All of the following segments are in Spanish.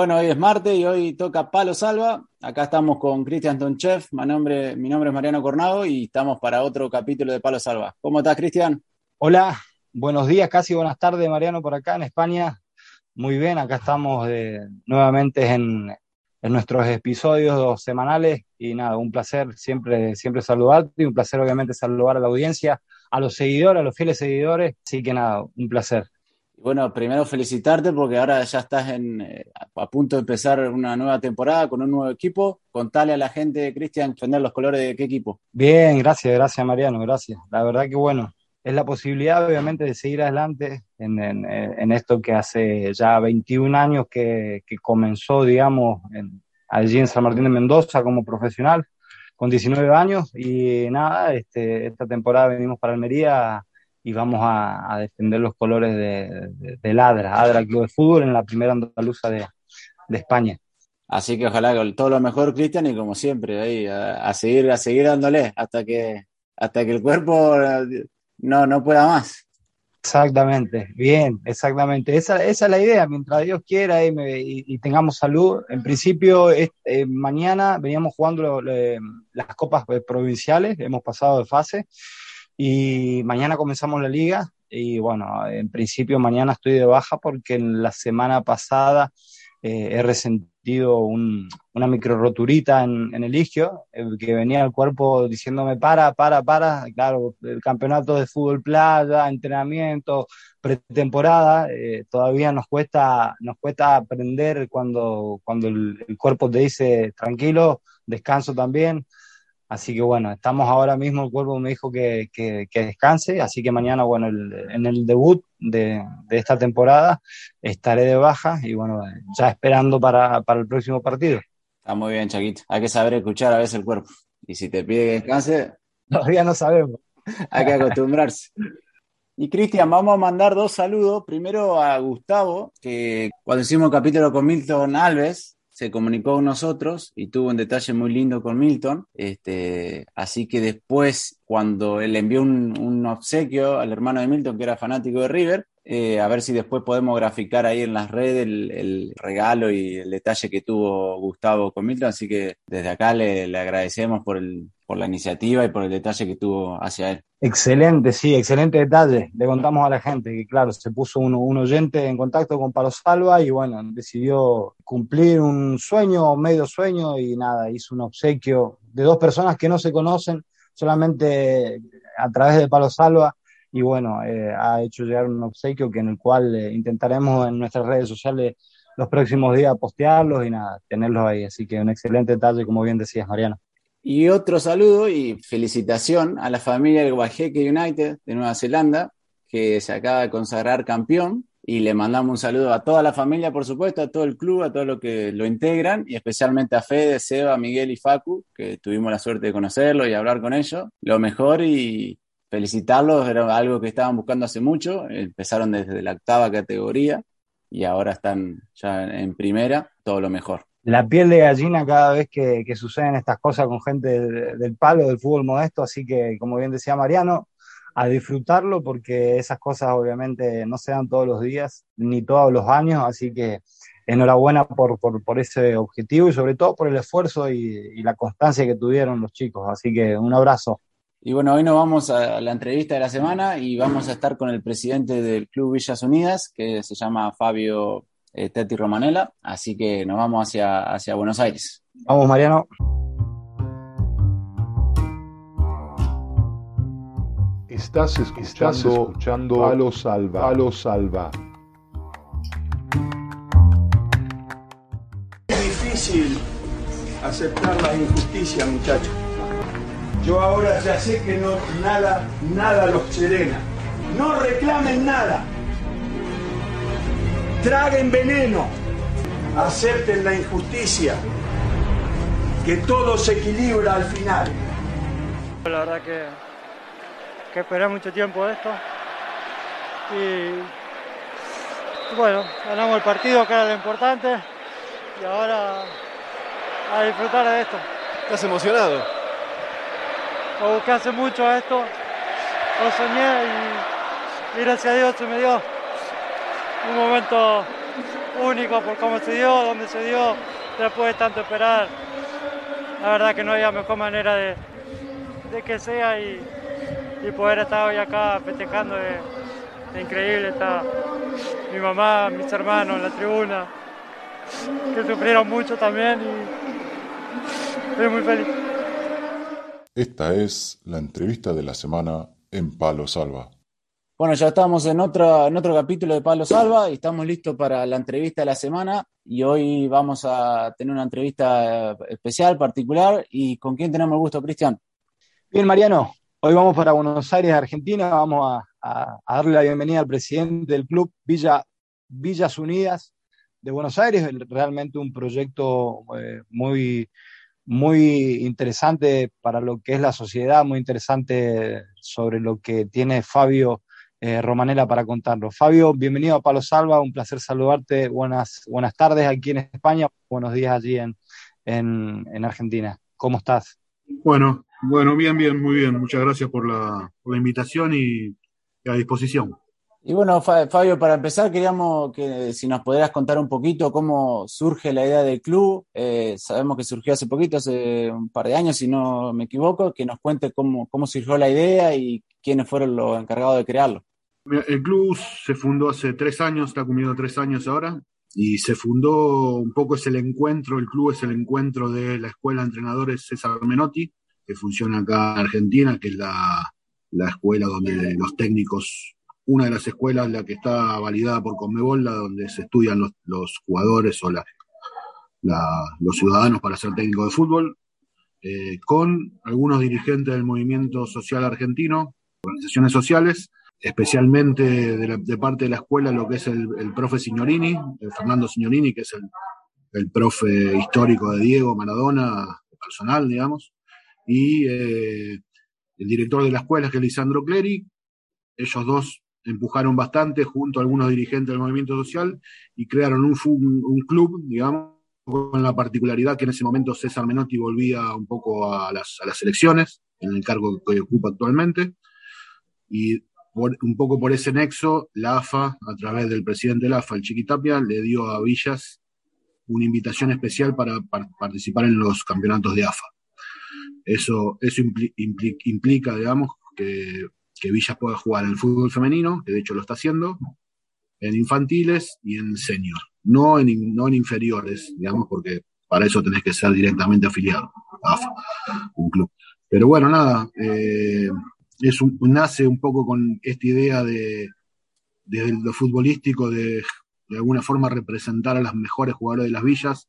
Bueno, hoy es martes y hoy toca Palo Salva. Acá estamos con Cristian Tonchev. Mi nombre, mi nombre es Mariano Cornado y estamos para otro capítulo de Palo Salva. ¿Cómo estás, Cristian? Hola, buenos días, casi buenas tardes, Mariano, por acá en España. Muy bien, acá estamos nuevamente en, nuestros episodios semanales y nada, un placer siempre, siempre saludarte y un placer obviamente saludar a la audiencia, a los seguidores, a los fieles seguidores. Así que nada, un placer. Bueno, primero felicitarte porque ahora ya estás en, eh, a punto de empezar una nueva temporada con un nuevo equipo. Contale a la gente, Cristian, defender los colores de qué equipo. Bien, gracias, gracias Mariano, gracias. La verdad que bueno, es la posibilidad obviamente de seguir adelante en, esto que hace ya 21 años que, comenzó, digamos, allí en San Martín de Mendoza como profesional, con 19 años. Y nada, este, esta temporada venimos para Almería y vamos a, defender los colores de, de, Ladra, Adra Club de Fútbol en la primera andaluza de, España. Así que ojalá todo lo mejor, Cristian, y como siempre, ahí a, seguir, a seguir dándole hasta que, hasta que el cuerpo no, no pueda más. Exactamente, bien, exactamente. Esa, esa es la idea, mientras Dios quiera y, tengamos salud. En principio, eh, mañana veníamos jugando las copas provinciales, hemos pasado de fase y mañana comenzamos la liga y bueno, en principio mañana estoy de baja porque en la semana pasada eh, he resentido una micro roturita en, el isquio, eh, que venía el cuerpo diciéndome para, para, para. Claro, el campeonato de fútbol playa, entrenamiento, pretemporada, eh, todavía nos cuesta, nos cuesta aprender cuando, cuando el cuerpo te dice tranquilo, descanso también. Así que bueno, estamos ahora mismo, el cuerpo me dijo que, que, descanse, así que mañana, bueno, en el debut de, de, esta temporada estaré de baja y bueno, ya esperando para, para el próximo partido. Está muy bien, Chaquito. Hay que saber escuchar a veces el cuerpo. Y si te pide que descanse... Todavía no sabemos. Hay que acostumbrarse. Y Cristian, vamos a mandar dos saludos. Primero a Gustavo, que cuando hicimos el capítulo con Milton Alves, se comunicó con nosotros y tuvo un detalle muy lindo con Milton. Este, así que después, cuando él envió un, obsequio al hermano de Milton, que era fanático de River, eh, a ver si después podemos graficar ahí en las redes el, regalo y el detalle que tuvo Gustavo con Milton. Así que desde acá le, le agradecemos por el, por la iniciativa y por el detalle que tuvo hacia él. Excelente, sí, excelente detalle. Le contamos a la gente que, claro, se puso un, un oyente en contacto con Palo Salva y, bueno, decidió cumplir un sueño, medio sueño y nada, hizo un obsequio de dos personas que no se conocen, solamente a través de Palo Salva y, bueno, eh, ha hecho llegar un obsequio que en el cual eh, intentaremos en nuestras redes sociales los próximos días postearlos y nada, tenerlos ahí. Así que un excelente detalle, como bien decías, Mariano. Y otro saludo y felicitación a la familia del Guajeque United de Nueva Zelanda, que se acaba de consagrar campeón. Y le mandamos un saludo a toda la familia, por supuesto, a todo el club, a todos los que lo integran, y especialmente a Fede, Seba, Miguel y Facu, que tuvimos la suerte de conocerlo y hablar con ellos. Lo mejor y felicitarlos, era algo que estaban buscando hace mucho. Empezaron desde la octava categoría y ahora están ya en primera, todo lo mejor la piel de gallina cada vez que, suceden estas cosas con gente del, palo, del fútbol modesto, así que como bien decía Mariano, a disfrutarlo porque esas cosas obviamente no se dan todos los días ni todos los años, así que enhorabuena por, por, ese objetivo y sobre todo por el esfuerzo y, la constancia que tuvieron los chicos, así que un abrazo. Y bueno, hoy nos vamos a la entrevista de la semana y vamos a estar con el presidente del Club Villas Unidas, que se llama Fabio eh, Teti Romanela, así que nos vamos hacia, hacia Buenos Aires. Vamos, Mariano. Estás escuchando, a los Salva. A Salva. Es difícil aceptar la injusticia, muchachos. Yo ahora ya sé que no nada, nada los serena. No reclamen nada traguen veneno, acepten la injusticia, que todo se equilibra al final. La verdad que que esperé mucho tiempo esto. Y bueno, ganamos el partido, que era lo importante, y ahora a disfrutar de esto. ¿Estás emocionado? Lo busqué hace mucho esto, lo soñé y, gracias a Dios se me dio un momento único por cómo se dio, dónde se dio, después de tanto esperar. La verdad que no había mejor manera de, que sea y, poder estar hoy acá festejando es, increíble. Está mi mamá, mis hermanos en la tribuna, que sufrieron mucho también y estoy muy feliz. Esta es la entrevista de la semana en Palo Salva. Bueno, ya estamos en otro, en otro capítulo de Palo Salva y estamos listos para la entrevista de la semana. Y hoy vamos a tener una entrevista especial, particular. ¿Y con quién tenemos el gusto, Cristian? Bien, Mariano. Hoy vamos para Buenos Aires, Argentina. Vamos a, darle la bienvenida al presidente del club Villa, Villas Unidas de Buenos Aires. Realmente un proyecto eh, muy, muy interesante para lo que es la sociedad, muy interesante sobre lo que tiene Fabio eh, Romanela para contarlo. Fabio, bienvenido a Palo Salva, un placer saludarte. Buenas, buenas tardes aquí en España, buenos días allí en, en, Argentina. ¿Cómo estás? Bueno, bueno, bien, bien, muy bien. Muchas gracias por la, por la invitación y, a disposición. Y bueno, Fabio, para empezar, queríamos que si nos pudieras contar un poquito cómo surge la idea del club. Eh, sabemos que surgió hace poquito, hace un par de años, si no me equivoco, que nos cuente cómo, cómo surgió la idea y quiénes fueron los encargados de crearlo. El club se fundó hace tres años, está cumpliendo tres años ahora, y se fundó un poco es el encuentro, el club es el encuentro de la Escuela de Entrenadores César Menotti, que funciona acá en Argentina, que es la, escuela donde los técnicos, una de las escuelas, la que está validada por Conmebol, la donde se estudian los, jugadores o los ciudadanos para ser técnico de fútbol, eh, con algunos dirigentes del movimiento social argentino, organizaciones sociales, especialmente de, parte de la escuela, lo que es el, profe Signorini, el Fernando Signorini, que es el, profe histórico de Diego Maradona, personal, digamos, y eh, el director de la escuela, que es Lisandro Cleri. Ellos dos empujaron bastante junto a algunos dirigentes del movimiento social y crearon un, un club, digamos, con la particularidad que en ese momento César Menotti volvía un poco a las, a las elecciones, en el cargo que ocupa actualmente, y un poco por ese nexo, la AFA, a través del presidente de la AFA, el Chiquitapia, le dio a Villas una invitación especial para, participar en los campeonatos de AFA. Eso, eso implica, digamos, que, Villas pueda jugar en el fútbol femenino, que de hecho lo está haciendo, en infantiles y en senior, no en, no en inferiores, digamos, porque para eso tenés que ser directamente afiliado a AFA, un club. Pero bueno, nada, eh, es un, nace un poco con esta idea de, lo futbolístico, de de alguna forma representar a las mejores jugadoras de las villas,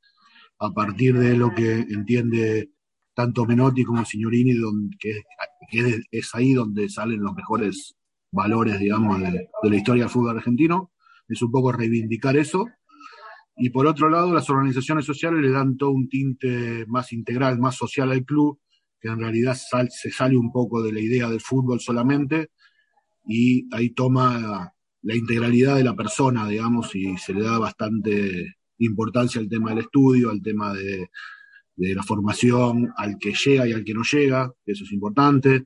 a partir de lo que entiende tanto Menotti como Signorini, donde, que, es, ahí donde salen los mejores valores, digamos, de, la historia del fútbol argentino. Es un poco reivindicar eso. Y por otro lado, las organizaciones sociales le dan todo un tinte más integral, más social al club, que en realidad se sale un poco de la idea del fútbol solamente y ahí toma la integralidad de la persona, digamos, y se le da bastante importancia al tema del estudio, al tema de, la formación, al que llega y al que no llega, eso es importante.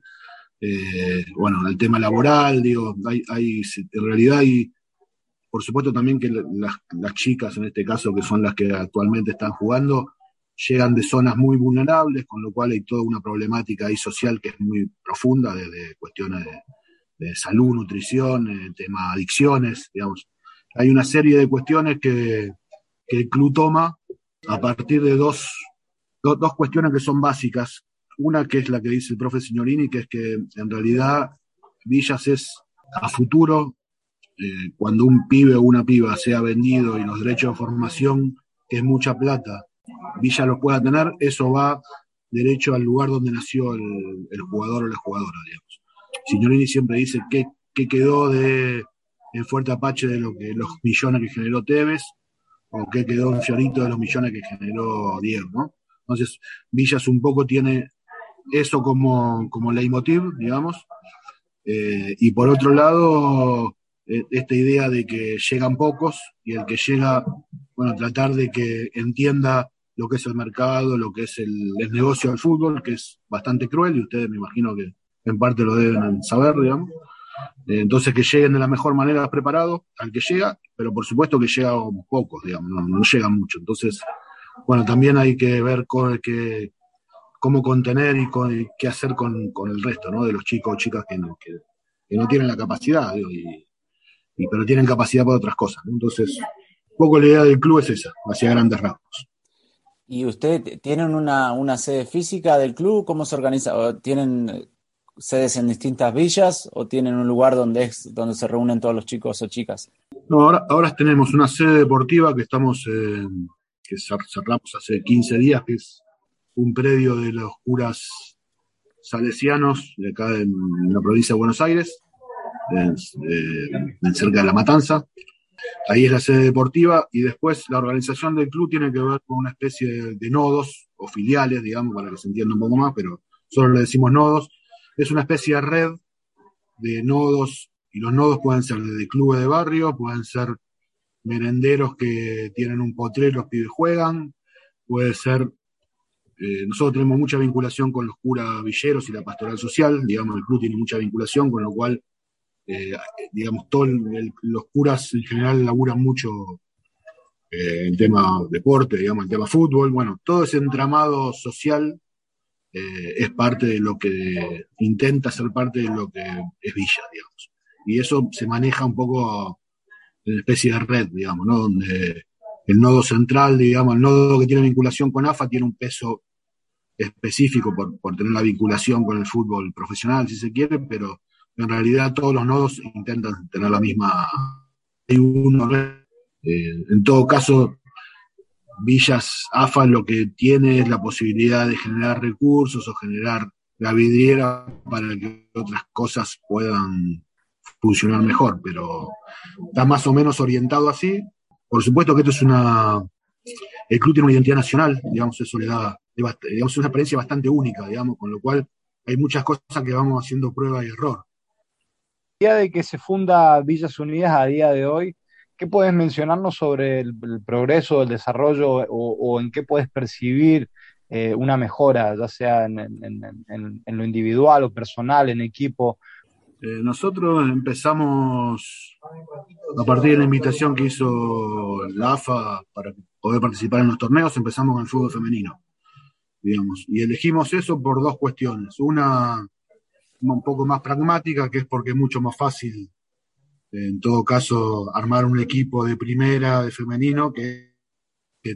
Eh, bueno, al tema laboral, digo, hay, hay, en realidad hay, por supuesto también que las, las chicas en este caso, que son las que actualmente están jugando, llegan de zonas muy vulnerables, con lo cual hay toda una problemática ahí social que es muy profunda, desde cuestiones de, salud, nutrición, el tema adicciones, digamos. Hay una serie de cuestiones que, el club toma a partir de dos, dos cuestiones que son básicas. Una que es la que dice el profe Signorini, que es que en realidad Villas es a futuro, eh, cuando un pibe o una piba sea vendido y los derechos de formación, que es mucha plata, Villa lo pueda tener, eso va derecho al lugar donde nació el, jugador o la jugadora, digamos. Signorini siempre dice que, quedó de en Fuerte Apache de lo que los millones que generó Tevez, o qué quedó en Fiorito de los millones que generó Diego, ¿no? Entonces, Villas un poco tiene eso como, como leitmotiv, digamos. Eh, y por otro lado, eh, esta idea de que llegan pocos y el que llega, bueno, tratar de que entienda lo que es el mercado, lo que es el, negocio del fútbol, que es bastante cruel y ustedes me imagino que en parte lo deben saber, digamos. Eh, entonces que lleguen de la mejor manera preparados al que llega, pero por supuesto que llega pocos, digamos, no, llegan mucho. Entonces, bueno, también hay que ver con, cómo contener y, qué hacer con, el resto, ¿no? De los chicos o chicas que no, tienen la capacidad, y, pero tienen capacidad para otras cosas. Entonces, un poco la idea del club es esa, hacia grandes rasgos. ¿Y usted tienen una, una sede física del club? ¿Cómo se organiza? ¿Tienen sedes en distintas villas o tienen un lugar donde es donde se reúnen todos los chicos o chicas? No, ahora, ahora tenemos una sede deportiva que estamos eh, que cerramos hace 15 días, que es un predio de los curas salesianos de acá en, la provincia de Buenos Aires, cerca de La Matanza. Ahí es la sede deportiva y después la organización del club tiene que ver con una especie de, nodos o filiales, digamos, para que se entienda un poco más, pero solo le decimos nodos. Es una especie de red de nodos y los nodos pueden ser de clubes de barrio, pueden ser merenderos que tienen un potrero, los pibes juegan, puede ser eh, nosotros tenemos mucha vinculación con los curas villeros y la pastoral social, digamos, el club tiene mucha vinculación, con lo cual, eh, digamos, todos los curas en general laburan mucho eh, en tema deporte, digamos, en tema fútbol, bueno, todo ese entramado social es parte de lo que intenta ser parte de lo que es Villa, digamos. Y eso se maneja un poco en una especie de red, digamos, ¿no? Donde el nodo central, digamos, el nodo que tiene vinculación con AFA tiene un peso específico por, por, tener la vinculación con el fútbol profesional, si se quiere, pero en realidad todos los nodos intentan tener la misma. eh, en todo caso, Villas AFA lo que tiene es la posibilidad de generar recursos o generar la vidriera para que otras cosas puedan funcionar mejor, pero está más o menos orientado así. Por supuesto que esto es una. El club tiene una identidad nacional, digamos, eso le da digamos, una experiencia bastante única, digamos, con lo cual hay muchas cosas que vamos haciendo prueba y error. Día de que se funda Villas Unidas a día de hoy, ¿qué puedes mencionarnos sobre el, progreso, el desarrollo o, en qué puedes percibir eh, una mejora, ya sea en, lo individual o personal, en equipo? Eh, nosotros empezamos a partir de la invitación que hizo la AFA para poder participar en los torneos, empezamos con el fútbol femenino digamos. Y elegimos eso por dos cuestiones. Una un poco más pragmática, que es porque es mucho más fácil, en todo caso, armar un equipo de primera, de femenino, que,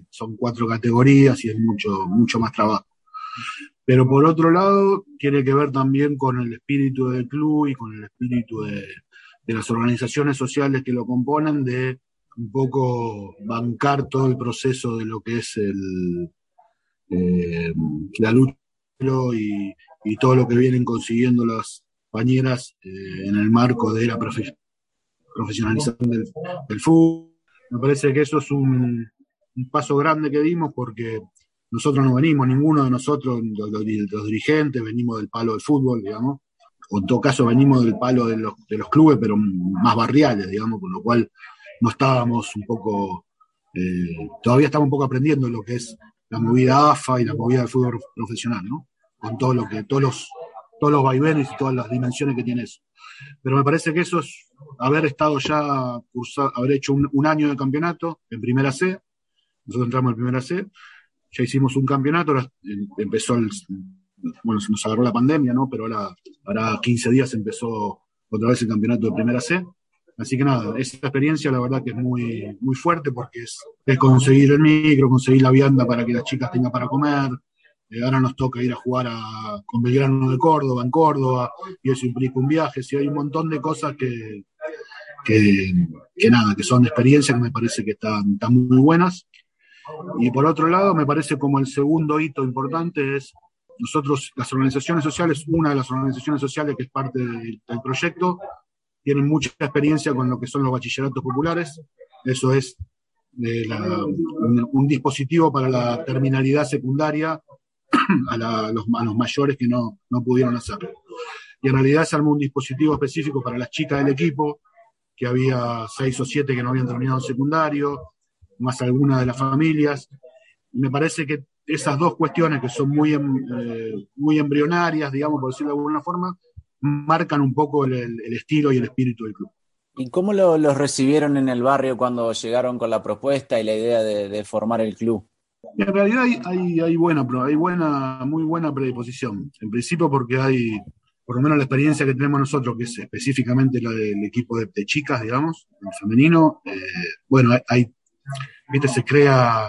son cuatro categorías y es mucho, mucho más trabajo. Pero por otro lado, tiene que ver también con el espíritu del club y con el espíritu de, de las organizaciones sociales que lo componen, de un poco bancar todo el proceso de lo que es el, eh, la lucha y, y, todo lo que vienen consiguiendo las compañeras eh, en el marco de la profesionalización del, fútbol. Me parece que eso es un, paso grande que dimos porque nosotros no venimos, ninguno de nosotros, los, dirigentes, venimos del palo del fútbol, digamos, o en todo caso venimos del palo de los, de los clubes, pero más barriales, digamos, con lo cual no estábamos un poco, eh, todavía estamos un poco aprendiendo lo que es la movida AFA y la movida del fútbol profesional, ¿no? Con todo lo que, todos los, todos los vaivenes y todas las dimensiones que tiene eso. Pero me parece que eso es haber estado ya, haber hecho un, año de campeonato en primera C. Nosotros entramos en primera C, ya hicimos un campeonato, ahora empezó el, bueno, se nos agarró la pandemia, ¿no? Pero ahora, ahora 15 días empezó otra vez el campeonato de primera C. Así que nada, esa experiencia la verdad que es muy, muy fuerte porque es, conseguir el micro, conseguir la vianda para que las chicas tengan para comer. Ahora nos toca ir a jugar a, con Belgrano de Córdoba, en Córdoba, y eso implica un viaje. Sí, hay un montón de cosas que, que, nada, que son experiencias que me parece que están, están muy buenas. Y por otro lado, me parece como el segundo hito importante es nosotros, las organizaciones sociales, una de las organizaciones sociales que es parte del proyecto, tienen mucha experiencia con lo que son los bachilleratos populares. Eso es eh, un, dispositivo para la terminalidad secundaria a, los, mayores que no, pudieron hacerlo. y en realidad se armó un dispositivo específico para las chicas del equipo, que había seis o siete que no habían terminado el secundario, más algunas de las familias. Me parece que esas dos cuestiones que son muy, em, eh, muy embrionarias, digamos, por decirlo de alguna forma, marcan un poco el, estilo y el espíritu del club. ¿Y cómo lo, los recibieron en el barrio cuando llegaron con la propuesta y la idea de, de formar el club? En realidad hay, hay, hay, buena, hay buena, muy buena predisposición. En principio porque hay, por lo menos la experiencia que tenemos nosotros, que es específicamente la del equipo de, chicas, digamos, el femenino, eh, bueno, hay, viste, se crea,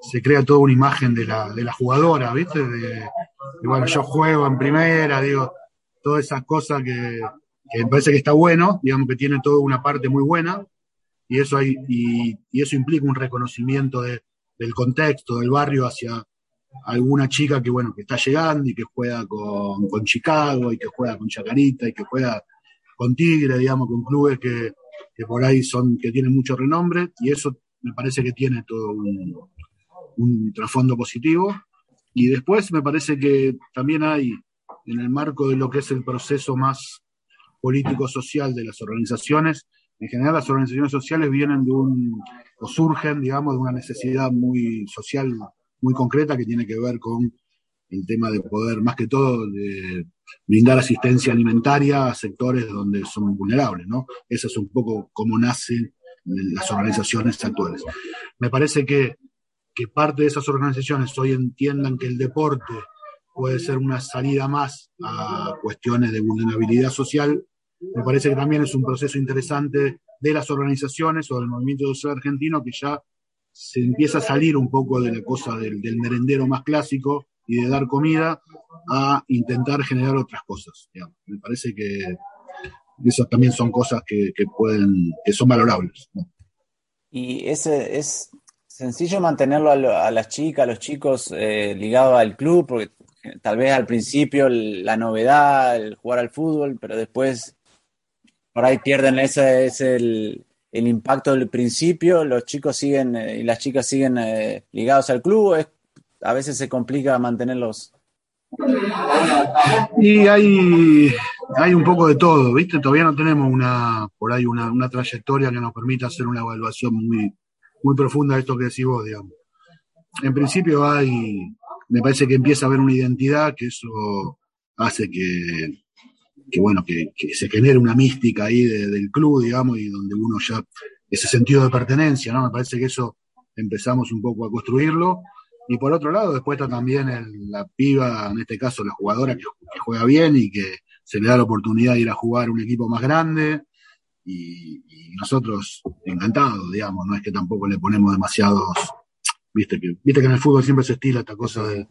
se crea toda una imagen de la, de la jugadora, viste, de, bueno, yo juego en primera, digo, todas esas cosas que, que me parece que está bueno, digamos que tiene toda una parte muy buena, y eso, hay, y, y eso implica un reconocimiento de, del contexto del barrio hacia alguna chica que bueno que está llegando y que juega con, con Chicago y que juega con Chacarita y que juega con Tigre, digamos, con clubes que, que por ahí son, que tienen mucho renombre, y eso me parece que tiene todo un, un trasfondo positivo. Y después me parece que también hay, en el marco de lo que es el proceso más político-social de las organizaciones, en general las organizaciones sociales vienen de un, o surgen, digamos, de una necesidad muy social, muy concreta que tiene que ver con el tema de poder, más que todo, de brindar asistencia alimentaria a sectores donde son vulnerables, ¿no? Eso es un poco cómo nacen las organizaciones actuales. Me parece que, que parte de esas organizaciones hoy entiendan que el deporte puede ser una salida más a cuestiones de vulnerabilidad social me parece que también es un proceso interesante de las organizaciones o del movimiento social argentino que ya se empieza a salir un poco de la cosa del, merendero más clásico y de dar comida a intentar generar otras cosas. Me parece que esas también son cosas que, pueden, que son valorables. Y ese es sencillo mantenerlo a, lo, a las chicas, a los chicos eh, ligados al club, porque tal vez al principio la novedad, el jugar al fútbol, pero después por ahí pierden ese, ese el, el, impacto del principio, los chicos siguen eh, y las chicas siguen eh, ligados al club, es, a veces se complica mantenerlos. Y hay, hay un poco de todo, ¿viste? Todavía no tenemos una, por ahí una, una trayectoria que nos permita hacer una evaluación muy, muy profunda de esto que decís vos, digamos. En principio hay, me parece que empieza a haber una identidad que eso hace que, que bueno, que, se genere una mística ahí de, del club, digamos, y donde uno ya, ese sentido de pertenencia, ¿no? Me parece que eso empezamos un poco a construirlo. Y por otro lado, después está también la piba, en este caso la jugadora que, juega bien y que se le da la oportunidad de ir a jugar a un equipo más grande. Y, y, nosotros encantados, digamos, no es que tampoco le ponemos demasiados, viste que, viste que en el fútbol siempre se estila esta cosa de,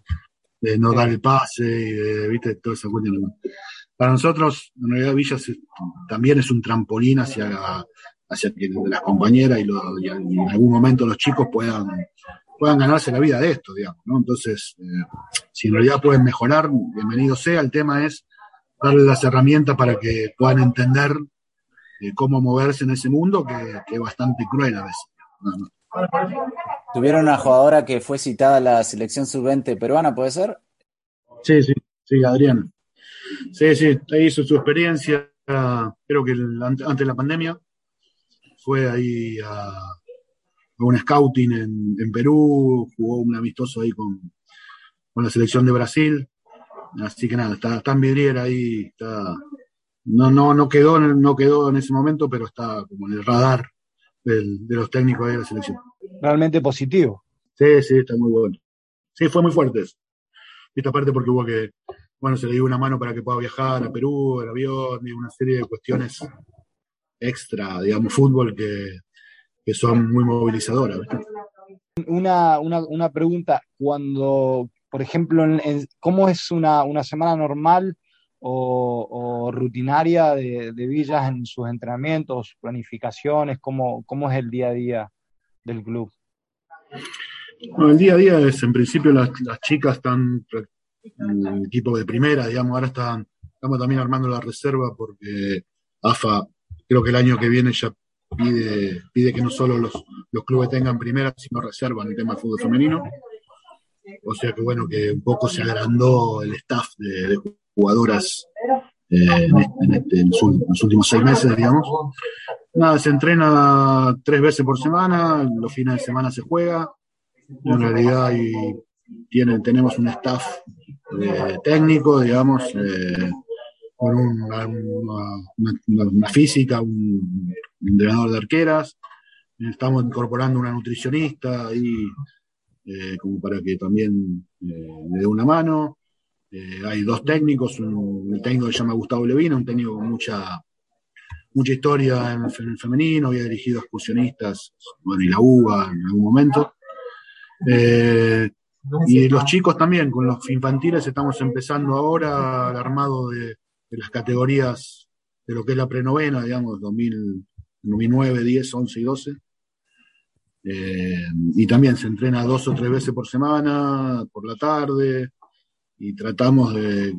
de no dar el pase, y de, viste, toda esa cuestión. Para nosotros, en realidad, Villa también es un trampolín hacia, hacia que las compañeras y, lo, y, en algún momento los chicos puedan, puedan ganarse la vida de esto, digamos, ¿no? Entonces, eh, si en realidad pueden mejorar, bienvenido sea. El tema es darle las herramientas para que puedan entender eh, cómo moverse en ese mundo que, que, es bastante cruel a veces. No, no. Tuvieron una jugadora que fue citada a la selección sub-20 peruana, ¿puede ser? Sí, sí, sí, Adrián. Sí, sí, ahí hizo su experiencia, creo que el, antes de la pandemia, fue ahí a, a un scouting en, en, Perú, jugó un amistoso ahí con, con, la selección de Brasil, así que nada, está, está en vidriera ahí, está, no, no, no, quedó, no quedó en ese momento, pero está como en el radar del, de los técnicos de la selección. Realmente positivo. Sí, sí, está muy bueno. Sí, fue muy fuerte eso. Esta parte porque hubo que bueno, se le dio una mano para que pueda viajar a Perú, el avión, y una serie de cuestiones extra, digamos, fútbol que, que son muy movilizadoras. Una, una, una, pregunta, cuando, por ejemplo, en, en, ¿cómo es una, una semana normal o, o rutinaria de, de, Villas en sus entrenamientos, planificaciones? ¿Cómo, ¿Cómo es el día a día del club? Bueno, el día a día es, en principio, las, las chicas están el equipo de primera, digamos, ahora están, estamos también armando la reserva porque AFA creo que el año que viene ya pide, pide que no solo los, los clubes tengan primera, sino reserva en el tema del fútbol femenino. O sea que bueno, que un poco se agrandó el staff de, jugadoras en, este, en, los últimos seis meses, digamos. Nada, se entrena tres veces por semana, los fines de semana se juega. En realidad y tiene, tenemos un staff eh, técnico, digamos, eh, una, física, un, entrenador de arqueras. Estamos incorporando una nutricionista ahí, eh, como para que también me dé una mano. hay dos técnicos, un, técnico se llama Gustavo Levina, un técnico con mucha, mucha historia en el femenino, había dirigido excursionistas, bueno, y la UBA en algún momento. Eh, y los chicos también, con los infantiles estamos empezando ahora el armado de, las categorías de lo que es la prenovena, digamos, 2009, 10, 11 y 12. Eh, y también se entrena dos o tres veces por semana, por la tarde, y tratamos de,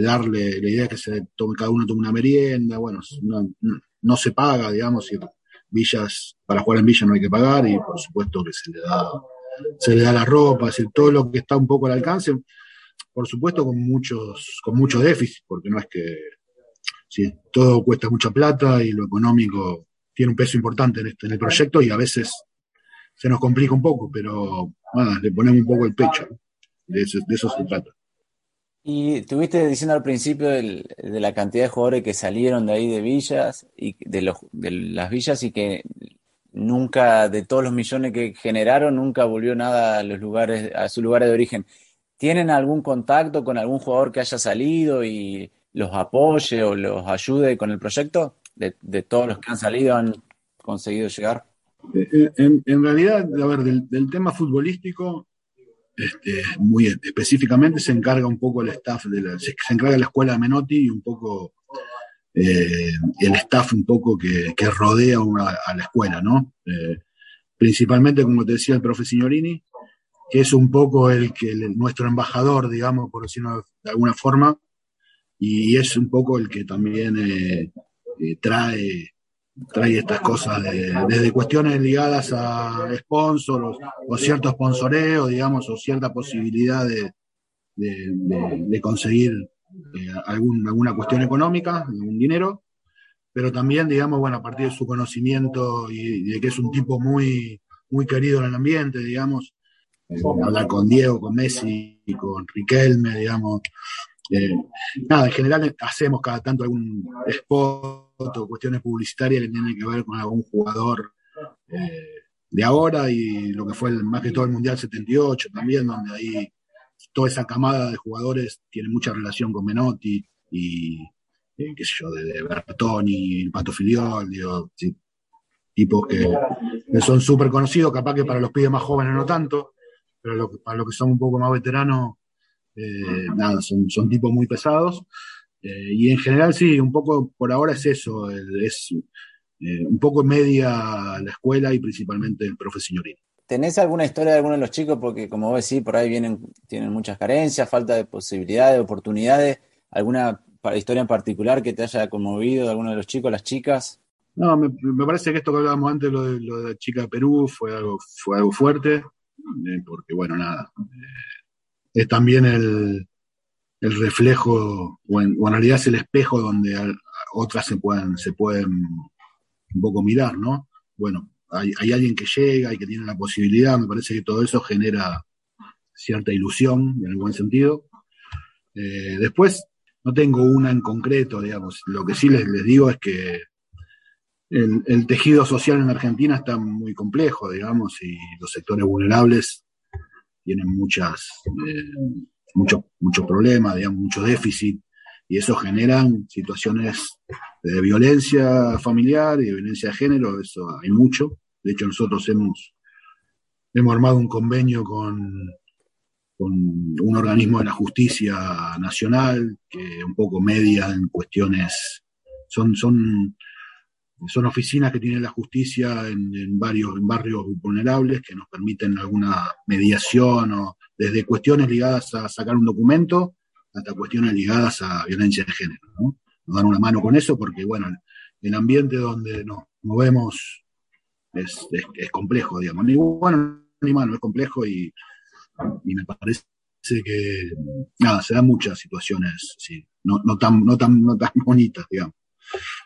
darle la idea que se tome, cada uno tome una merienda, bueno, no, no se paga, digamos, y villas, para jugar en Villa no hay que pagar, y por supuesto que se le da se le da la ropa, todo lo que está un poco al alcance, por supuesto con muchos, con mucho déficit, porque no es que todo cuesta mucha plata y lo económico tiene un peso importante en, este, en el proyecto y a veces se nos complica un poco, pero nada, le ponemos un poco el pecho, de eso, de se trata. Y estuviste diciendo al principio de la cantidad de jugadores que salieron de ahí de villas y de las villas y que nunca, de todos los millones que generaron, nunca volvió nada a los lugares, a sus lugares de origen. ¿Tienen algún contacto con algún jugador que haya salido y los apoye o los ayude con el proyecto? De, todos los que han salido, han conseguido llegar. Eh, eh, en, realidad, a ver, del, tema futbolístico, este, muy específicamente se encarga un poco el staff de la, se, encarga la escuela Menotti y un poco eh, el staff un poco que, rodea a la escuela, ¿no? Eh, principalmente, como te decía el profe Signorini, que es un poco el que nuestro embajador, digamos, por decirlo de alguna forma, y es un poco el que también eh, trae, trae estas cosas desde cuestiones ligadas a sponsors o, cierto sponsoreo, digamos, o cierta posibilidad de, de conseguir eh, algún, alguna cuestión económica, algún dinero, pero también, digamos, bueno, a partir de su conocimiento y, de que es un tipo muy, muy querido en el ambiente, digamos, eh, hablar con Diego, con Messi, con Riquelme, digamos. Eh, nada, en general hacemos cada tanto algún spot o cuestiones publicitarias que tienen que ver con algún jugador de ahora y lo que fue el, más que todo el Mundial 78 también, donde ahí toda esa camada de jugadores tiene mucha relación con Menotti y, eh, qué sé yo, de, Bertoni, Pato Filiol, tipos que, son súper conocidos, capaz que para los pibes más jóvenes no tanto, pero para los que son un poco más veteranos, eh, nada, son, tipos muy pesados. Eh, y en general sí, un poco por ahora es eso, es un poco media la escuela y principalmente el profe ¿Tenés alguna historia de alguno de los chicos? Porque como vos decís, por ahí vienen, tienen muchas carencias, falta de posibilidades, oportunidades. ¿Alguna historia en particular que te haya conmovido de alguno de los chicos, las chicas? No, me, parece que esto que hablábamos antes, lo de, lo de la chica de Perú, fue algo, fue algo fuerte, eh, porque bueno, nada, eh, es también el, reflejo, o en, realidad es el espejo donde otras se pueden, se pueden un poco mirar, ¿no? Bueno, hay, alguien que llega y que tiene la posibilidad, me parece que todo eso genera cierta ilusión, en el buen sentido. Eh, después, no tengo una en concreto, digamos, lo que sí les, digo es que el, tejido social en Argentina está muy complejo, digamos, y los sectores vulnerables tienen muchas, eh, muchos mucho problemas, digamos, mucho déficit, y eso generan situaciones de violencia familiar y de violencia de género, eso hay mucho. De hecho, nosotros hemos, hemos armado un convenio con, con un organismo de la justicia nacional que un poco media en cuestiones, son, son, son oficinas que tiene la justicia en, varios en barrios vulnerables que nos permiten alguna mediación o desde cuestiones ligadas a sacar un documento hasta cuestiones ligadas a violencia de género. ¿no? Nos dan una mano con eso porque, bueno, el ambiente donde nos movemos es, complejo, digamos. Ni bueno ni malo, es complejo y, me parece que, nada, se dan muchas situaciones, sí, no, no, tan, no, tan, no tan bonitas, digamos,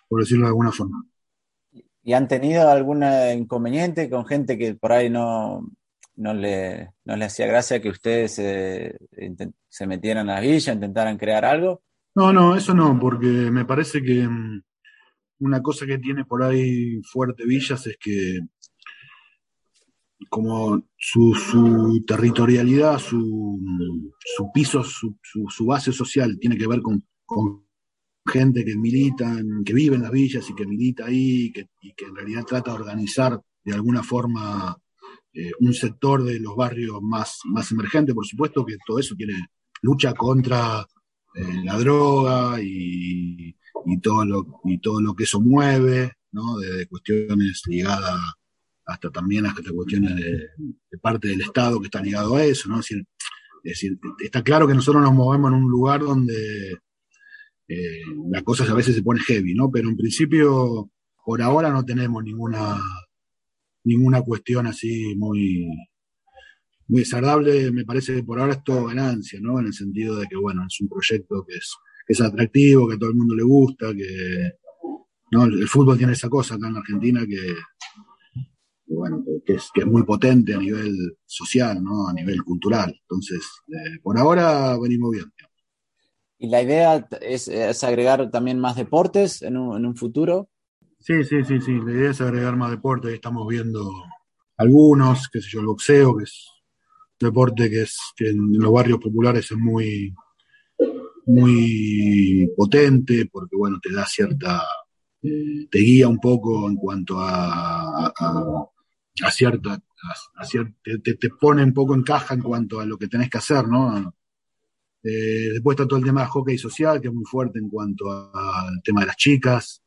por decirlo de alguna forma. ¿Y han tenido algún inconveniente con gente que por ahí no, no, le, no le hacía gracia que ustedes se, se metieran a la villa, intentaran crear algo? No, no, eso no, porque me parece que mm, una cosa que tiene por ahí fuerte Villas es que como su, territorialidad, su, su piso, su, su, base social tiene que ver con, con, gente que milita, que vive en las villas y que milita ahí que, y que en realidad trata de organizar de alguna forma eh, un sector de los barrios más, más emergentes. Por supuesto que todo eso tiene lucha contra eh, la droga y, y, todo lo, y todo lo que eso mueve, ¿no? de cuestiones ligadas hasta también hasta cuestiones de, parte del Estado que está ligado a eso, ¿no? Es decir, está claro que nosotros nos movemos en un lugar donde eh, la cosa a veces se pone heavy, ¿no? Pero en principio, por ahora no tenemos ninguna, ninguna cuestión así muy, muy desagradable. Me parece que por ahora es todo ganancia, ¿no? En el sentido de que, bueno, es un proyecto que es, que es atractivo, que a todo el mundo le gusta, que ¿no? el fútbol tiene esa cosa acá en Argentina que bueno, que es, que es muy potente a nivel social, ¿no? A nivel cultural. Entonces, eh, por ahora venimos bien. ¿Y la idea es, agregar también más deportes en un, en un, futuro? Sí, sí, sí, sí. La idea es agregar más deportes. Estamos viendo algunos, qué sé yo, el boxeo, que es deporte que, es, que en los barrios populares es muy, muy potente, porque bueno, te da cierta, te guía un poco en cuanto a, a cierta, te, te, pone un poco en caja en cuanto a lo que tenés que hacer, ¿no? Eh, después está todo el tema de hockey social, que es muy fuerte en cuanto al tema de las chicas.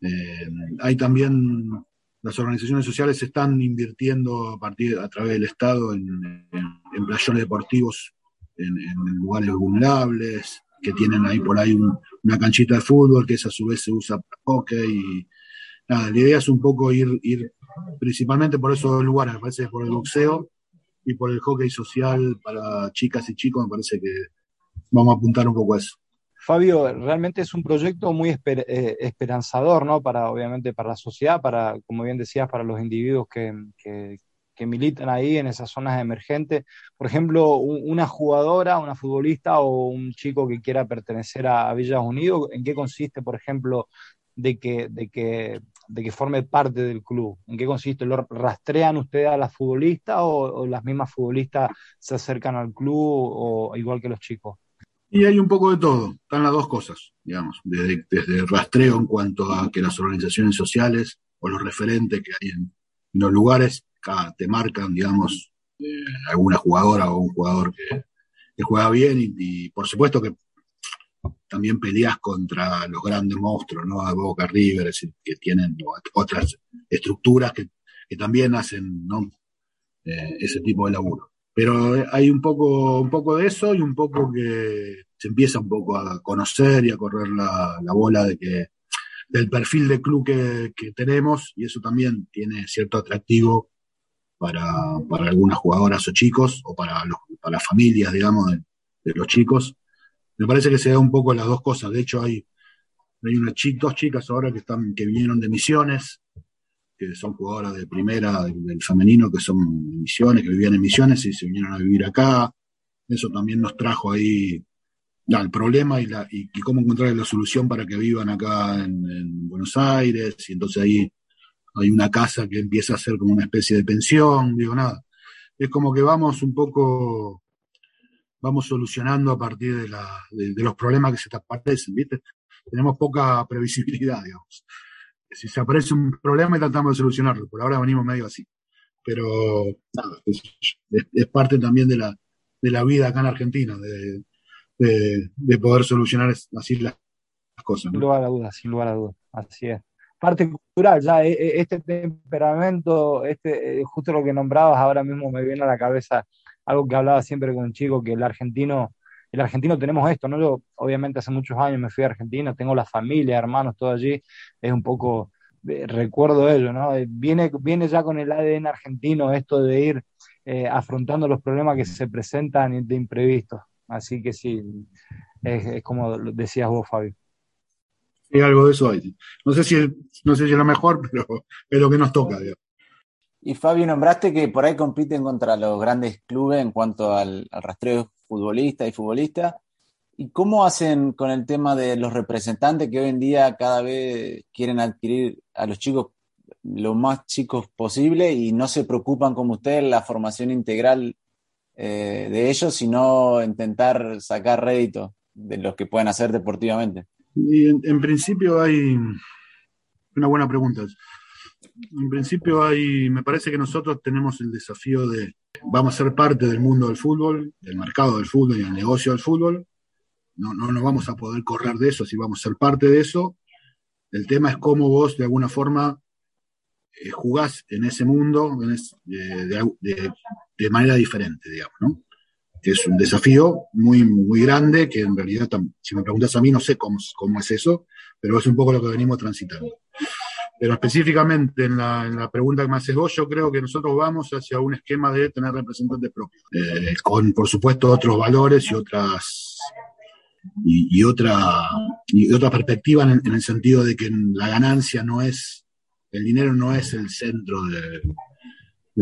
Eh, hay también, las organizaciones sociales están invirtiendo a partir, a través del Estado en, playones deportivos en, lugares vulnerables, que tienen ahí por ahí una canchita de fútbol, que a su vez se usa para hockey. Y, nada, la idea es un poco ir, ir principalmente por esos lugares, me parece por el boxeo y por el hockey social para chicas y chicos, me parece que vamos a apuntar un poco a eso. Fabio, realmente es un proyecto muy eh, esperanzador, ¿no? Para, obviamente, para la sociedad, para, como bien decías, para los individuos que, que, militan ahí en esas zonas emergentes. Por ejemplo, una jugadora, una futbolista o un chico que quiera pertenecer a, Villas Unidos, ¿en qué consiste, por ejemplo, de que, de que de que forme parte del club? ¿En qué consiste? ¿Lo rastrean ustedes a las futbolistas o, las mismas futbolistas se acercan al club o igual que los chicos? Y hay un poco de todo, están las dos cosas, digamos, desde, rastreo en cuanto a que las organizaciones sociales o los referentes que hay en, los lugares te marcan, digamos, eh, alguna jugadora o un jugador que, juega bien y, por supuesto que también peleas contra los grandes monstruos, ¿no? A Boca River, que tienen otras estructuras que, también hacen ¿no? Eh, ese tipo de laburo. Pero hay un poco, un poco de eso y un poco que se empieza un poco a conocer y a correr la, bola de que del perfil de club que, tenemos y eso también tiene cierto atractivo para, para algunas jugadoras o chicos o para, los, para las familias, digamos, de los chicos me parece que se da un poco las dos cosas. De hecho, hay, hay una dos chicas ahora que, están, que vinieron de Misiones, que son jugadoras de primera del, femenino, que son de Misiones, que vivían en Misiones y se vinieron a vivir acá. Eso también nos trajo ahí el problema y, la, y, cómo encontrar la solución para que vivan acá en, Buenos Aires. Y entonces ahí hay una casa que empieza a ser como una especie de pensión, digo nada. Es como que vamos un poco vamos solucionando a partir de, la, de, los problemas que se te aparecen, ¿viste? Tenemos poca previsibilidad, digamos. Si se aparece un problema, tratamos de solucionarlo. Por ahora venimos medio así. Pero nada, es, parte también de la, de la vida acá en Argentina, de, de, poder solucionar así las, cosas. Sin lugar a dudas, sin lugar a dudas. Así es parte cultural, ya e, e, este temperamento, este, eh, justo lo que nombrabas ahora mismo me viene a la cabeza algo que hablaba siempre con un chico, que el argentino, el argentino tenemos esto, ¿no? Yo obviamente hace muchos años me fui a Argentina, tengo la familia, hermanos, todo allí, es un poco, recuerdo ello, ¿no? Viene, viene ya con el ADN argentino esto de ir eh, afrontando los problemas que se presentan de imprevistos. Así que sí, es, como decías vos, Fabio. Sí, algo de eso hay. No sé si es, no sé si es lo mejor, pero es lo que nos toca. Y Fabio, nombraste que por ahí compiten contra los grandes clubes en cuanto al, al rastreo futbolista y futbolista. ¿Y cómo hacen con el tema de los representantes que hoy en día cada vez quieren adquirir a los chicos lo más chicos posible y no se preocupan como ustedes la formación integral eh, de ellos, sino intentar sacar rédito de los que pueden hacer deportivamente? Y en, principio hay una buena pregunta. En principio hay, me parece que nosotros tenemos el desafío de, vamos a ser parte del mundo del fútbol, del mercado del fútbol y del negocio del fútbol. No, no nos vamos a poder correr de eso, si vamos a ser parte de eso. El tema es cómo vos, de alguna forma, eh, jugás en ese mundo de, manera diferente, digamos, ¿no? Es un desafío muy, muy grande que en realidad, si me preguntas a mí, no sé cómo, cómo es eso, pero es un poco lo que venimos transitando. Pero específicamente en la, pregunta que me haces vos, yo creo que nosotros vamos hacia un esquema de tener representantes propios, eh, con por supuesto otros valores y otras y, otra y otra perspectiva en, en, el sentido de que la ganancia no es el dinero no es el centro de,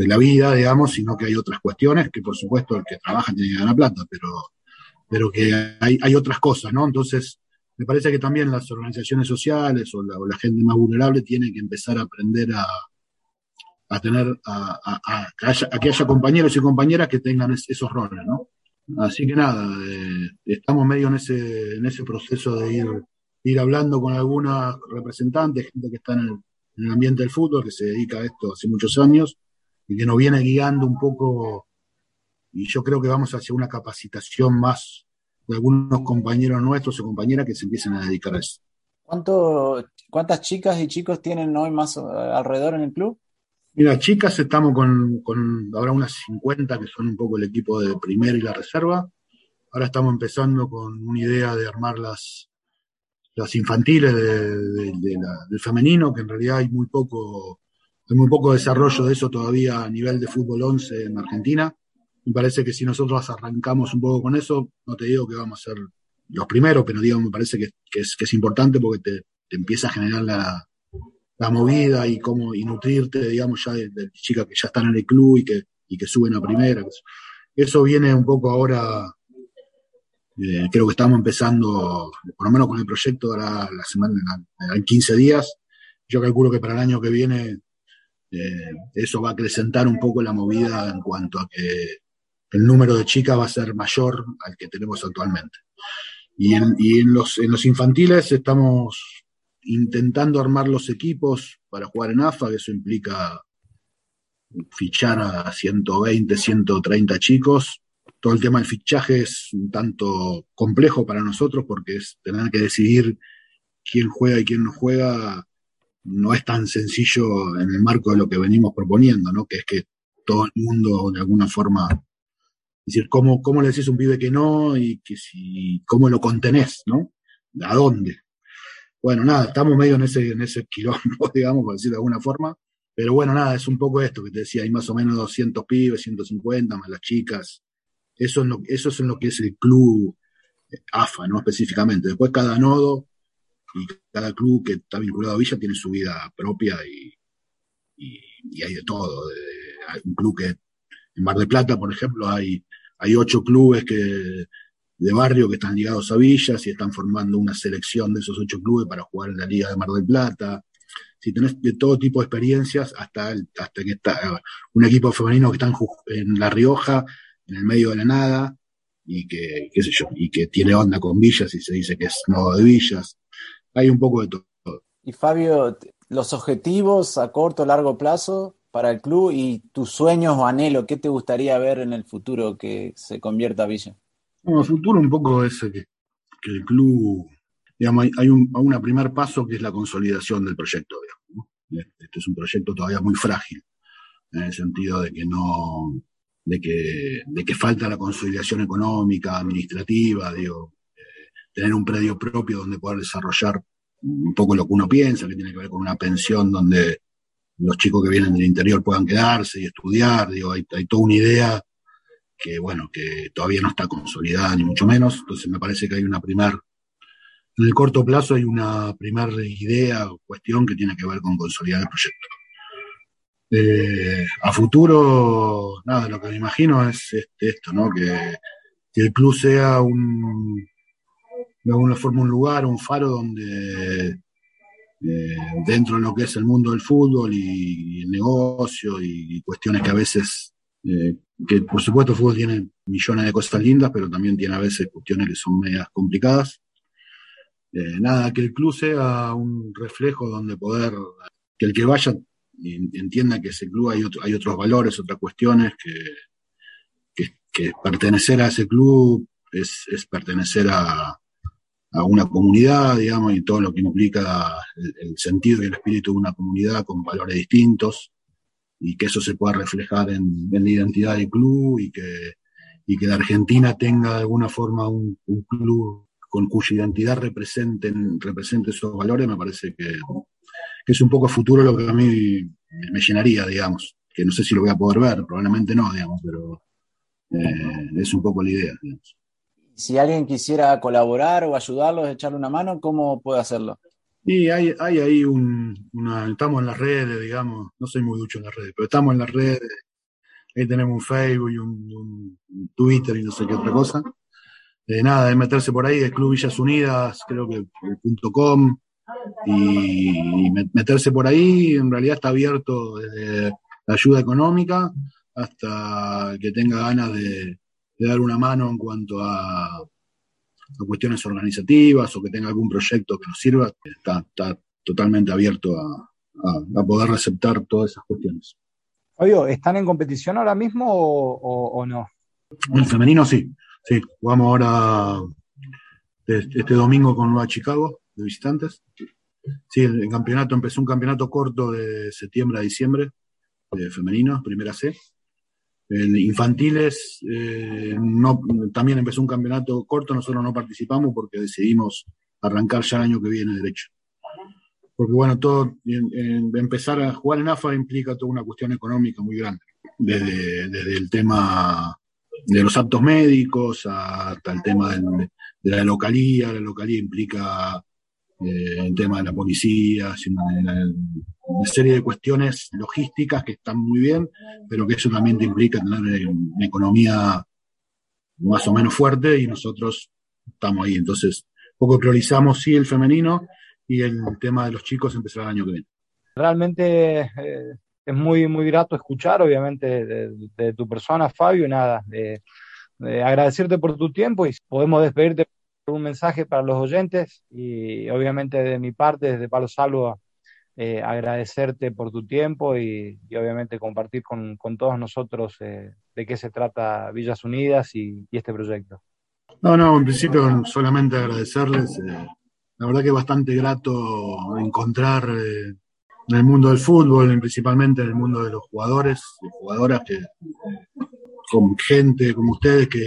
la vida, digamos, sino que hay otras cuestiones que, por supuesto, el que trabaja tiene que ganar plata, pero, pero que hay, otras cosas, ¿no? Entonces, me parece que también las organizaciones sociales o la, gente más vulnerable tiene que empezar a aprender a, a tener, a, que haya, compañeros y compañeras que tengan esos roles, ¿no? Así que nada, eh, estamos medio en ese, en ese proceso de ir, ir hablando con algunas representantes, gente que está en el, en el ambiente del fútbol, que se dedica a esto hace muchos años y que nos viene guiando un poco, y yo creo que vamos hacia una capacitación más de algunos compañeros nuestros o compañeras que se empiecen a dedicar a eso. ¿Cuánto, ¿Cuántas chicas y chicos tienen hoy más alrededor en el club? Mira, chicas estamos con, con ahora unas 50 que son un poco el equipo de primera y la reserva. Ahora estamos empezando con una idea de armar las, las infantiles del femenino, que en realidad hay muy poco, hay muy poco desarrollo de eso todavía a nivel de fútbol 11 en Argentina. Me parece que si nosotros arrancamos un poco con eso, no te digo que vamos a ser los primeros, pero digo, me parece que, es, importante porque te, empieza a generar la, la, movida y cómo y nutrirte, digamos, ya de, de, chicas que ya están en el club y que, y que suben a primera. Eso viene un poco ahora eh, creo que estamos empezando, por lo menos con el proyecto, ahora la semana, en 15 días. Yo calculo que para el año que viene eh, eso va a acrecentar un poco la movida en cuanto a que el número de chicas va a ser mayor al que tenemos actualmente. Y en, los, los infantiles estamos intentando armar los equipos para jugar en AFA, que eso implica fichar a 120, 130 chicos todo el tema del fichaje es un tanto complejo para nosotros porque es tener que decidir quién juega y quién no juega no es tan sencillo en el marco de lo que venimos proponiendo, ¿no? Que es que todo el mundo de alguna forma, es decir, cómo, cómo le decís a un pibe que no y que si, cómo lo contenés, ¿no? ¿A dónde? Bueno, nada, estamos medio en ese, en ese quilombo, digamos, por decirlo de alguna forma. Pero bueno, nada, es un poco esto que te decía, hay más o menos 200 pibes, 150, más las chicas, eso es, lo, eso es lo que es el club AFA, ¿no? Específicamente. Después cada nodo y cada club que está vinculado a Villa tiene su vida propia y, y, hay de todo. hay un club que en Mar de Plata, por ejemplo, hay, hay ocho clubes que de barrio que están ligados a Villas y están formando una selección de esos ocho clubes para jugar en la Liga de Mar del Plata. Si tenés de todo tipo de experiencias, hasta, hasta que está un equipo femenino que está en La Rioja en el medio de la nada y que, qué sé yo, y que tiene onda con Villas y se dice que es nuevo de Villas. Hay un poco de todo. Y Fabio, los objetivos a corto o largo plazo para el club y tus sueños o anhelo, ¿qué te gustaría ver en el futuro que se convierta a Villa? el futuro un poco es que, que el club, digamos, hay, un, un primer paso que es la consolidación del proyecto. Este es un proyecto todavía muy frágil, en el sentido de que no, de que, de que falta la consolidación económica, administrativa, digo, eh, tener un predio propio donde poder desarrollar un poco lo que uno piensa, que tiene que ver con una pensión donde los chicos que vienen del interior puedan quedarse y estudiar, digo, hay, toda una idea que, bueno, que todavía no está consolidada, ni mucho menos, entonces me parece que hay una primer, en el corto plazo hay una primera idea o cuestión que tiene que ver con consolidar el proyecto. Eh, a futuro, nada, lo que me imagino es este, esto, ¿no? Que, que, el club sea un, de alguna forma un lugar, un faro donde eh, dentro de lo que es el mundo del fútbol y, el negocio y, cuestiones que a veces, eh, que por supuesto el fútbol tiene millones de cosas lindas, pero también tiene a veces cuestiones que son medias complicadas. Eh, nada, que el club sea un reflejo donde poder, que el que vaya entienda que ese club hay, hay otros valores, otras cuestiones, que, que, pertenecer a ese club es, es pertenecer a, a una comunidad, digamos, y todo lo que implica el, sentido y el espíritu de una comunidad con valores distintos, y que eso se pueda reflejar en, la identidad del club y que, y que la Argentina tenga de alguna forma un, club con cuya identidad representen, represente esos valores, me parece que, es un poco futuro lo que a mí me llenaría, digamos, que no sé si lo voy a poder ver, probablemente no, digamos, pero eh, es un poco la idea. Digamos si alguien quisiera colaborar o ayudarlos, echarle una mano, ¿cómo puede hacerlo? Y hay, hay ahí un, estamos en las redes, digamos, no soy muy ducho en las redes, pero estamos en las redes, ahí tenemos un Facebook y un, Twitter y no sé qué otra cosa. Eh, nada, de meterse por ahí, de Club Villas Unidas, creo que .com, y, meterse por ahí, en realidad está abierto desde la ayuda económica hasta que tenga ganas de, de dar una mano en cuanto a, cuestiones organizativas o que tenga algún proyecto que nos sirva, está, totalmente abierto a, poder receptar todas esas cuestiones. Oye, ¿están en competición ahora mismo o, no? En femenino sí, sí, jugamos ahora este, este domingo con Nueva Chicago de visitantes. Sí, el, campeonato empezó un campeonato corto de septiembre a diciembre, de femenino, primera C. En infantiles eh, no, también empezó un campeonato corto, nosotros no participamos porque decidimos arrancar ya el año que viene derecho. Porque bueno, todo empezar a jugar en AFA implica toda una cuestión económica muy grande, desde, desde el tema de los actos médicos hasta el tema de la localía, la localía implica eh, el tema de la policía, una, serie de cuestiones logísticas que están muy bien, pero que eso también te implica tener eh, una economía más o menos fuerte y nosotros estamos ahí. Entonces, poco priorizamos sí el femenino y el tema de los chicos empezará el año que viene. Realmente eh, es muy, muy grato escuchar, obviamente, de, tu persona, Fabio, nada, de, agradecerte por tu tiempo y podemos despedirte un mensaje para los oyentes y obviamente de mi parte, desde Palo Salvo, eh, agradecerte por tu tiempo y, obviamente compartir con, todos nosotros eh, de qué se trata Villas Unidas y, este proyecto. No, no, en principio solamente agradecerles. Eh, la verdad que es bastante grato encontrar en el mundo del fútbol, principalmente en el mundo de los jugadores y jugadoras, que, con gente como ustedes que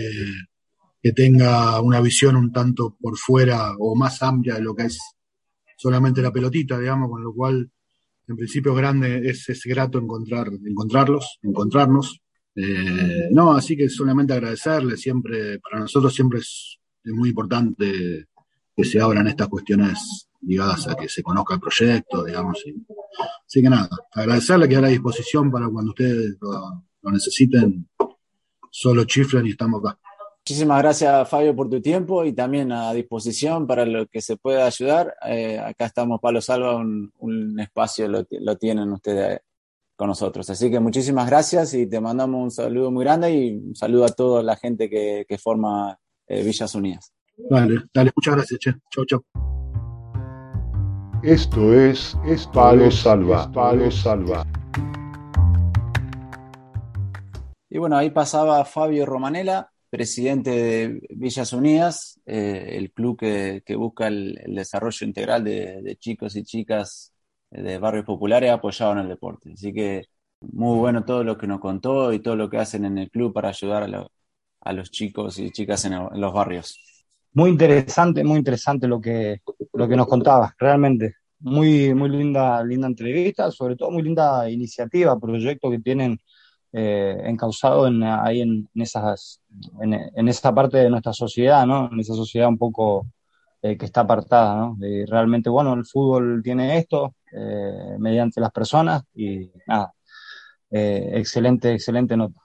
que tenga una visión un tanto por fuera o más amplia de lo que es solamente la pelotita, digamos, con lo cual en principio grande es, es grato encontrar, encontrarlos, encontrarnos. Eh, no, así que solamente agradecerle, siempre, para nosotros siempre es, muy importante que se abran estas cuestiones ligadas a que se conozca el proyecto, digamos. así que nada, agradecerle, que a disposición para cuando ustedes lo, lo necesiten, solo chiflan y estamos acá. Muchísimas gracias, Fabio, por tu tiempo y también a disposición para lo que se pueda ayudar. Eh, acá estamos, Palo Salva, un, espacio lo, lo, tienen ustedes con nosotros. Así que muchísimas gracias y te mandamos un saludo muy grande y un saludo a toda la gente que, forma eh, Villas Unidas. Dale, dale, muchas gracias, che. Chau, chau. Esto es, Palo Salva. Palo Salva. Y bueno, ahí pasaba Fabio Romanela, presidente de Villas Unidas, eh, el club que, busca el, desarrollo integral de, chicos y chicas de barrios populares apoyado en el deporte. Así que muy bueno todo lo que nos contó y todo lo que hacen en el club para ayudar a, los chicos y chicas en, los barrios. Muy interesante, muy interesante lo que, lo que nos contaba, realmente. muy, muy linda, linda entrevista, sobre todo muy linda iniciativa, proyecto que tienen eh, en, ahí en, esas, en, en, esa parte de nuestra sociedad, ¿no? En esa sociedad un poco eh, que está apartada, realmente, bueno, el fútbol tiene esto eh, mediante las personas y nada, eh, excelente, excelente nota.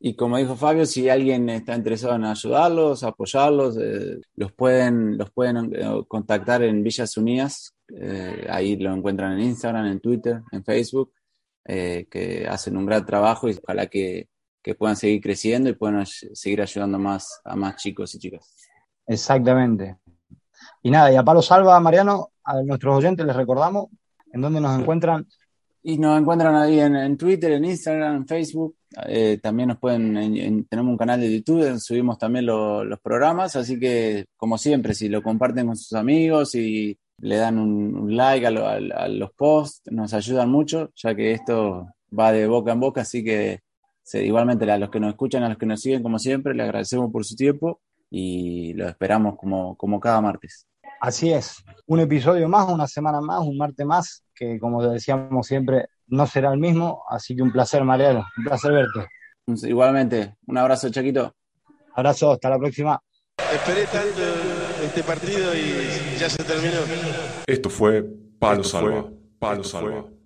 Y como dijo Fabio, si alguien está interesado en ayudarlos, apoyarlos, los pueden, los pueden contactar en Villas Unidas. ahí lo encuentran en Instagram, en Twitter, en Facebook, que hacen un gran trabajo y ojalá que, que puedan seguir creciendo y puedan seguir ayudando más a más chicos y chicas. Exactamente. Y nada, y a Palo Salva, Mariano, a nuestros oyentes les recordamos en dónde nos encuentran. Y nos encuentran ahí en, Twitter, en Instagram, en Facebook. Eh, también nos pueden, tenemos un canal de YouTube donde subimos también los programas, así que como siempre, si lo comparten con sus amigos y le dan un, like a, los posts, nos ayudan mucho, ya que esto va de boca en boca, así que igualmente a los que nos escuchan, a los que nos siguen, como siempre, les agradecemos por su tiempo y lo esperamos como, como cada martes. Así es, un episodio más, una semana más, un martes más, que como decíamos siempre, no será el mismo, así que un placer, Mariano, un placer verte. Igualmente, un abrazo, Chaquito. Abrazo, hasta la próxima. Esperé tanto este partido y ya se terminó. Esto fue Palo Salva. Palo Salva.